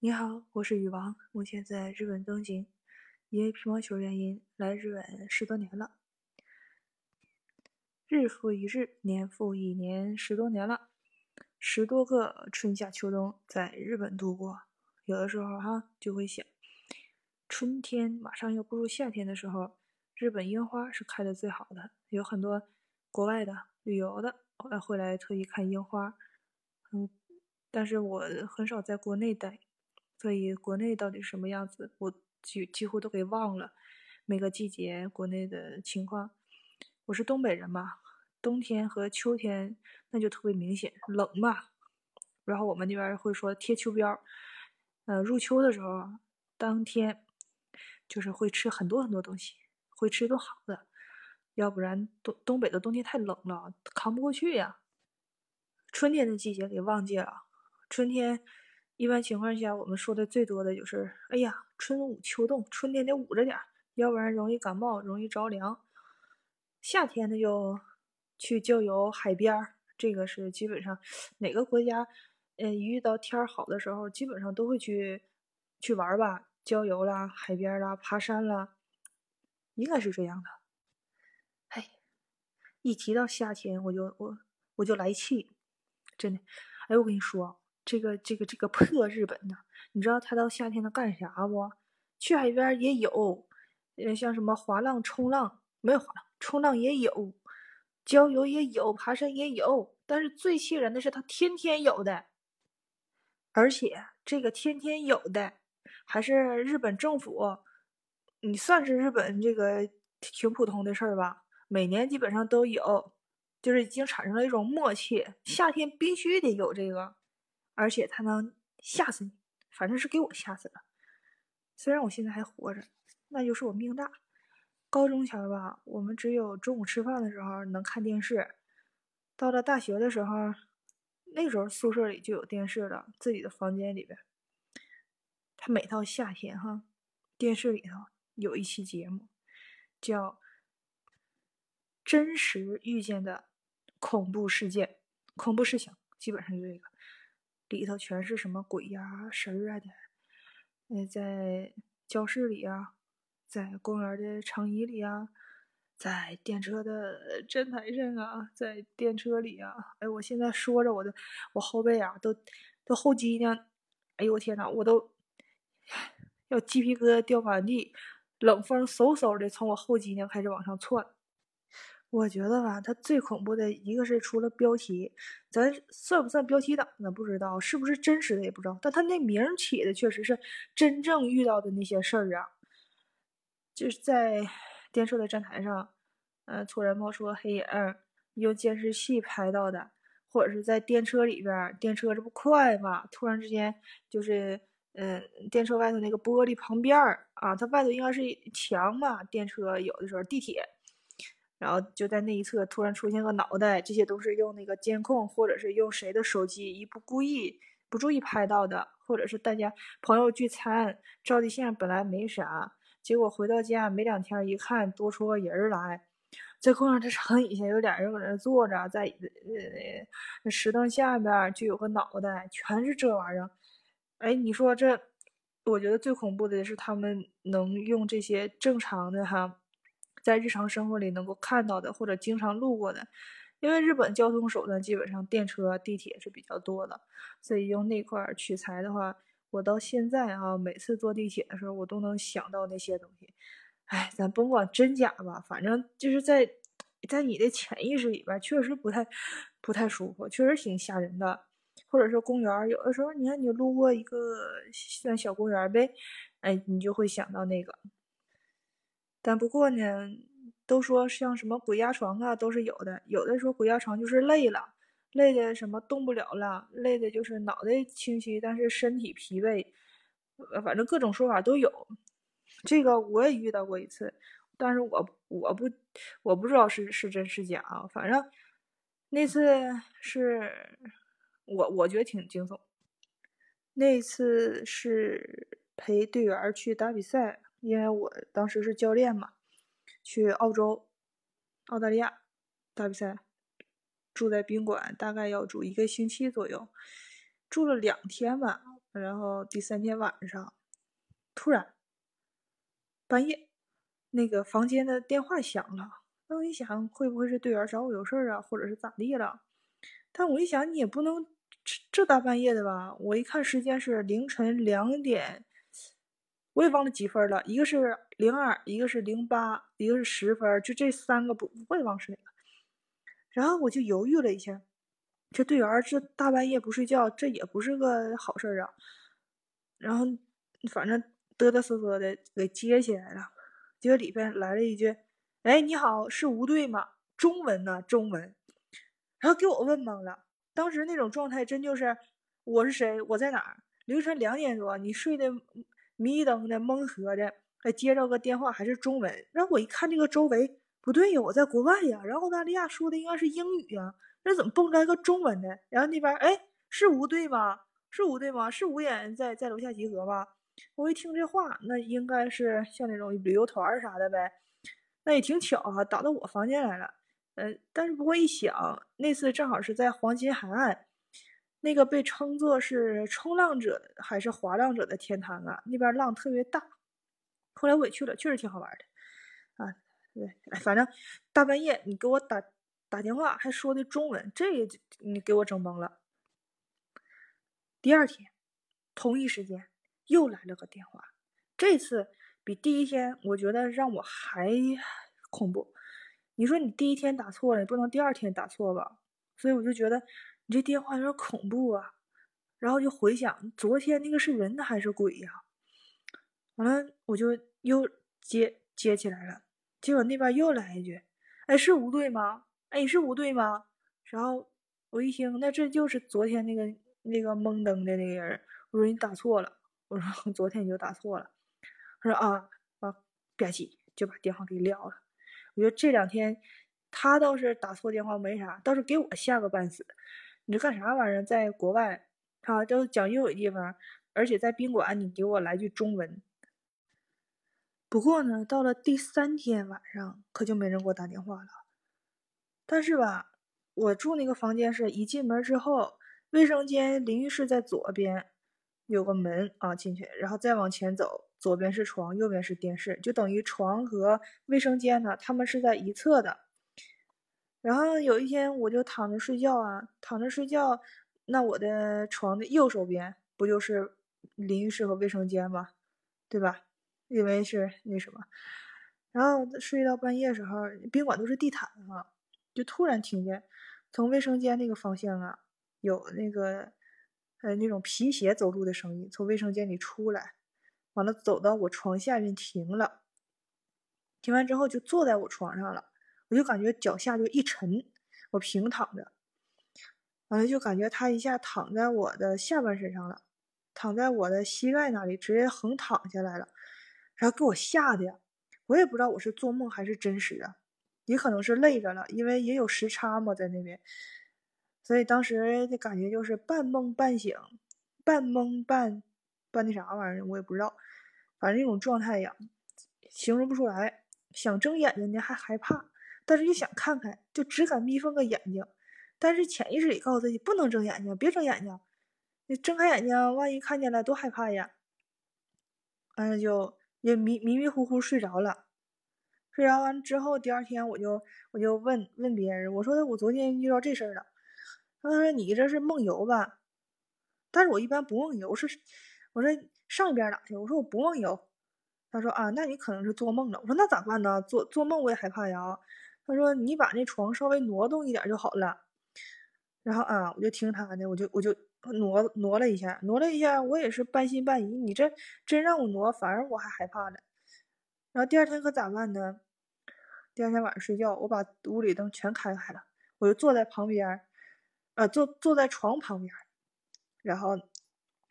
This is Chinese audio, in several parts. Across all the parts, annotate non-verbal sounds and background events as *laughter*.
你好，我是羽王，目前在日本东京，因为乒乓球原因来日本十多年了。日复一日，年复一年，十多年了，十多个春夏秋冬在日本度过。有的时候哈就会想，春天马上要步入夏天的时候，日本樱花是开的最好的，有很多国外的旅游的会来特意看樱花。嗯，但是我很少在国内待。所以国内到底什么样子，我几几乎都给忘了。每个季节国内的情况，我是东北人嘛，冬天和秋天那就特别明显，冷嘛。然后我们那边会说贴秋膘，呃，入秋的时候，当天就是会吃很多很多东西，会吃一顿好的，要不然东东北的冬天太冷了，扛不过去呀。春天的季节给忘记了，春天。一般情况下，我们说的最多的就是“哎呀，春捂秋冻，春天得捂着点，要不然容易感冒，容易着凉。”夏天呢，就去郊游、海边儿，这个是基本上哪个国家，嗯，一遇到天好的时候，基本上都会去去玩吧，郊游啦、海边啦、爬山啦，应该是这样的。哎，一提到夏天，我就我我就来气，真的。哎，我跟你说。这个这个这个破日本呢，你知道他到夏天他干啥不？去海边也有，呃，像什么滑浪、冲浪，没有滑浪，冲浪也有，郊游也有，爬山也有。但是最气人的是他天天有的，而且这个天天有的还是日本政府，你算是日本这个挺普通的事儿吧？每年基本上都有，就是已经产生了一种默契，夏天必须得有这个。而且他能吓死你，反正是给我吓死了。虽然我现在还活着，那就是我命大。高中前吧，我们只有中午吃饭的时候能看电视。到了大学的时候，那时候宿舍里就有电视了，自己的房间里边。他每到夏天哈，电视里头有一期节目，叫《真实遇见的恐怖事件》、恐怖事情，基本上就这个。里头全是什么鬼呀、神儿啊的，那，在教室里啊，在公园的长椅里啊，在电车的站台上啊，在电车里啊，哎，我现在说着我的，我后背啊都都后脊梁，哎呦我天呐，我都要鸡皮疙瘩掉满地，冷风嗖嗖的从我后脊梁开始往上窜。我觉得吧，它最恐怖的一个是除了标题，咱算不算标题党呢？不知道是不是真实的也不知道，但他那名起的确实是真正遇到的那些事儿啊。就是在 *laughs* 电车的站台上，嗯，突然冒出个黑影，用监视器拍到的，或者是在电车里边，电车这不快嘛，突然之间就是，嗯，电车外头那个玻璃旁边儿啊，它外头应该是墙嘛，电车有的时候地铁。然后就在那一侧突然出现个脑袋，这些都是用那个监控，或者是用谁的手机一不故意不注意拍到的，或者是大家朋友聚餐照的相，本来没啥，结果回到家没两天一看多出个人来，在公园的长椅下有俩人搁那坐着，在呃石凳下边就有个脑袋，全是这玩意儿。哎，你说这，我觉得最恐怖的是他们能用这些正常的哈。在日常生活里能够看到的，或者经常路过的，因为日本交通手段基本上电车、地铁是比较多的，所以用那块取材的话，我到现在啊，每次坐地铁的时候，我都能想到那些东西。哎，咱甭管真假吧，反正就是在在你的潜意识里边，确实不太不太舒服，确实挺吓人的。或者说公园，有的时候你看你路过一个像小公园呗，哎，你就会想到那个。但不过呢，都说像什么鬼压床啊，都是有的。有的说鬼压床就是累了，累的什么动不了了，累的就是脑袋清晰，但是身体疲惫。呃，反正各种说法都有。这个我也遇到过一次，但是我我不我不知道是是真是假啊。反正那次是我我觉得挺惊悚。那次是陪队员去打比赛。因为我当时是教练嘛，去澳洲、澳大利亚打比赛，住在宾馆，大概要住一个星期左右，住了两天吧。然后第三天晚上，突然半夜那个房间的电话响了。那我一想，会不会是队员找我有事儿啊，或者是咋地了？但我一想，你也不能这这大半夜的吧？我一看时间是凌晨两点，我也忘了几分了。一个是零二，一个是零八，一个是十分，就这三个不，我也忘是哪个。然后我就犹豫了一下，这队员这大半夜不睡觉，这也不是个好事儿啊。然后反正嘚嘚瑟瑟的给接起来了，结果里边来了一句。哎，你好，是吴队吗？中文呢？中文，然后给我问懵了。当时那种状态，真就是我是谁？我在哪儿？凌晨两点多，你睡的迷瞪的、蒙合的，还接着个电话，还是中文。然后我一看这个周围，不对呀，我在国外呀。然后澳大利亚说的应该是英语呀，那怎么蹦出来个中文的？然后那边，哎，是吴队吗？是吴队吗？是五点在在楼下集合吗？我一听这话，那应该是像那种旅游团啥的呗。那也挺巧哈，打到我房间来了。嗯，但是不过一想，那次正好是在黄金海岸，那个被称作是冲浪者还是滑浪者的天堂啊，那边浪特别大。后来我也去了，确实挺好玩的。啊，对，反正大半夜你给我打打电话，还说的中文，这也你给我整懵了。第二天，同一时间又来了个电话，这次。比第一天，我觉得让我还恐怖。你说你第一天打错了，你不能第二天打错吧？所以我就觉得你这电话有点恐怖啊。然后就回想昨天那个是人还是鬼呀？完了，我就又接接起来了。结果那边又来一句：“哎，是吴队吗？哎，是吴队吗？”然后我一听，那这就是昨天那个那个懵登的那个人。我说你打错了。我说昨天你就打错了。他说啊啊，吧唧就把电话给撂了。我觉得这两天他倒是打错电话没啥，倒是给我吓个半死。你这干啥玩意儿？在国外啊，都讲英语地方，而且在宾馆，你给我来句中文。不过呢，到了第三天晚上，可就没人给我打电话了。但是吧，我住那个房间是一进门之后，卫生间、淋浴室在左边，有个门啊，进去，然后再往前走。左边是床，右边是电视，就等于床和卫生间呢，他们是在一侧的。然后有一天我就躺着睡觉啊，躺着睡觉，那我的床的右手边不就是淋浴室和卫生间吗？对吧？因为是那什么，然后睡到半夜时候，宾馆都是地毯啊，就突然听见从卫生间那个方向啊，有那个呃那种皮鞋走路的声音从卫生间里出来。完了，走到我床下面停了，停完之后就坐在我床上了，我就感觉脚下就一沉，我平躺着，完了就感觉他一下躺在我的下半身上了，躺在我的膝盖那里，直接横躺下来了，然后给我吓的呀，我也不知道我是做梦还是真实啊，也可能是累着了，因为也有时差嘛在那边，所以当时的感觉就是半梦半醒，半懵半半那啥玩意儿，我也不知道。反正那种状态呀，形容不出来。想睁眼睛呢，还害怕，但是又想看看，就只敢眯缝个眼睛。但是潜意识里告诉自己不能睁眼睛，别睁眼睛。你睁开眼睛，万一看见了，多害怕呀！完了就也迷迷迷糊糊睡着了。睡着完之后，第二天我就我就问问别人，我说我昨天遇到这事儿了。他说你这是梦游吧？但是我一般不梦游，是我说。上一边哪去？我说我不梦游。他说啊，那你可能是做梦了。我说那咋办呢？做做梦我也害怕呀。他说你把那床稍微挪动一点就好了。然后啊，我就听他的，我就我就挪挪了一下，挪了一下，我也是半信半疑。你这真让我挪，反而我还害怕了。然后第二天可咋办呢？第二天晚上睡觉，我把屋里灯全开开了，我就坐在旁边，呃，坐坐在床旁边，然后。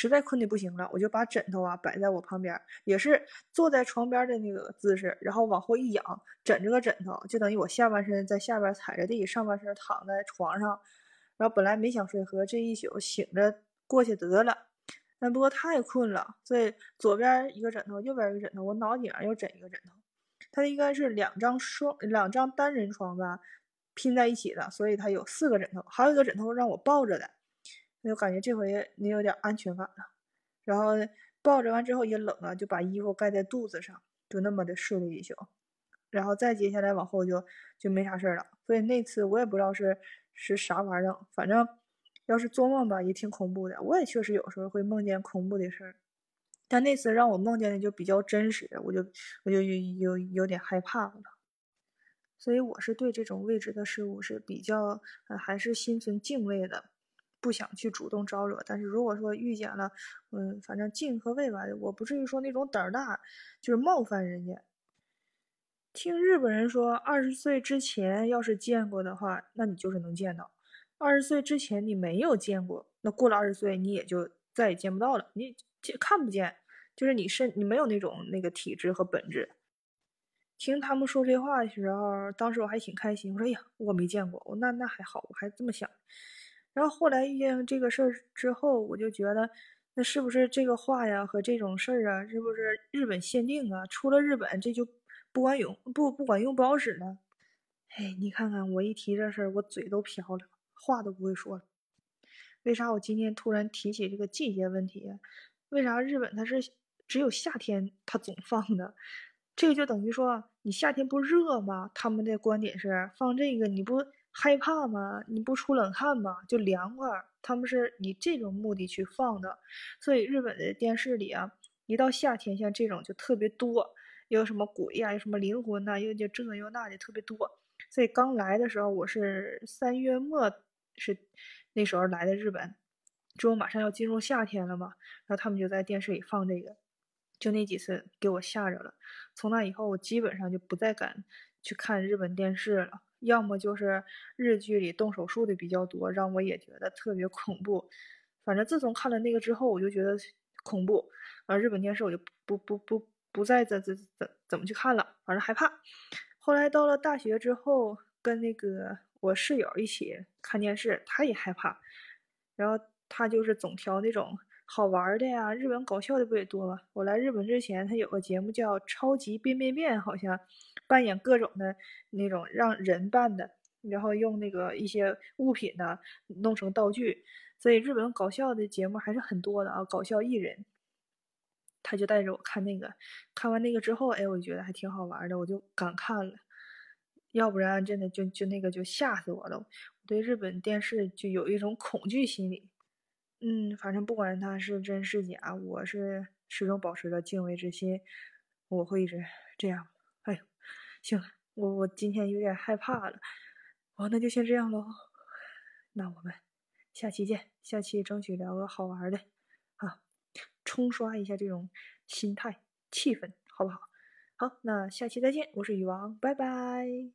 实在困的不行了，我就把枕头啊摆在我旁边，也是坐在床边的那个姿势，然后往后一仰，枕着个枕头，就等于我下半身在下边踩着地，上半身躺在床上。然后本来没想睡，和这一宿醒着过去得了，但不过太困了，所以左边一个枕头，右边一个枕头，我脑顶上又枕一个枕头。它应该是两张双两张单人床吧，拼在一起的，所以它有四个枕头，还有一个枕头让我抱着的。我就感觉这回你有点安全感了，然后抱着完之后也冷啊，就把衣服盖在肚子上，就那么的睡了一宿。然后再接下来往后就就没啥事儿了。所以那次我也不知道是是啥玩意儿，反正要是做梦吧也挺恐怖的。我也确实有时候会梦见恐怖的事儿，但那次让我梦见的就比较真实，我就我就有有有点害怕了。所以我是对这种未知的事物是比较呃还是心存敬畏的，不想去主动招惹。但是如果说遇见了，嗯，反正敬和未吧，我不至于说那种胆儿大，就是冒犯人家。听日本人说，二十岁之前要是见过的话，那你就是能见到；二十岁之前你没有见过，那过了二十岁你也就再也见不到了，你看不见，就是你是你没有那种那个体质和本质。听他们说这话的时候，当时我还挺开心。我说：“哎呀，我没见过，我那那还好，我还这么想。”然后后来遇见这个事儿之后，我就觉得，那是不是这个话呀和这种事儿啊，是不是日本限定啊？出了日本这就不管用，不不管用，不好使呢？哎，你看看我一提这事儿，我嘴都瓢了，话都不会说了。为啥我今天突然提起这个季节问题？为啥日本它是只有夏天它总放的？这个就等于说，你夏天不热吗？他们的观点是放这个，你不害怕吗？你不出冷汗吗？就凉快。他们是以这种目的去放的，所以日本的电视里啊，一到夏天像这种就特别多，有什么鬼呀，有什么灵魂呐，又就这又那的特别多。所以刚来的时候，我是三月末是那时候来的日本，之后马上要进入夏天了嘛，然后他们就在电视里放这个。就那几次给我吓着了，从那以后我基本上就不再敢去看日本电视了，要么就是日剧里动手术的比较多，让我也觉得特别恐怖。反正自从看了那个之后，我就觉得恐怖，而日本电视我就不不不不再怎怎怎怎么去看了，反正害怕。后来到了大学之后，跟那个我室友一起看电视，他也害怕，然后他就是总挑那种。好玩的呀，日本搞笑的不也多吗？我来日本之前，他有个节目叫《超级变变变》，好像扮演各种的那种让人扮的，然后用那个一些物品呢弄成道具，所以日本搞笑的节目还是很多的啊。搞笑艺人，他就带着我看那个，看完那个之后，哎，我觉得还挺好玩的，我就敢看了。要不然真的就就那个就吓死我了，我对日本电视就有一种恐惧心理。嗯，反正不管它是真是假，我是始终保持着敬畏之心，我会一直这样。哎呦，行，我我今天有点害怕了，哦，那就先这样喽。那我们下期见，下期争取聊个好玩的，啊，冲刷一下这种心态气氛，好不好？好，那下期再见，我是雨王，拜拜。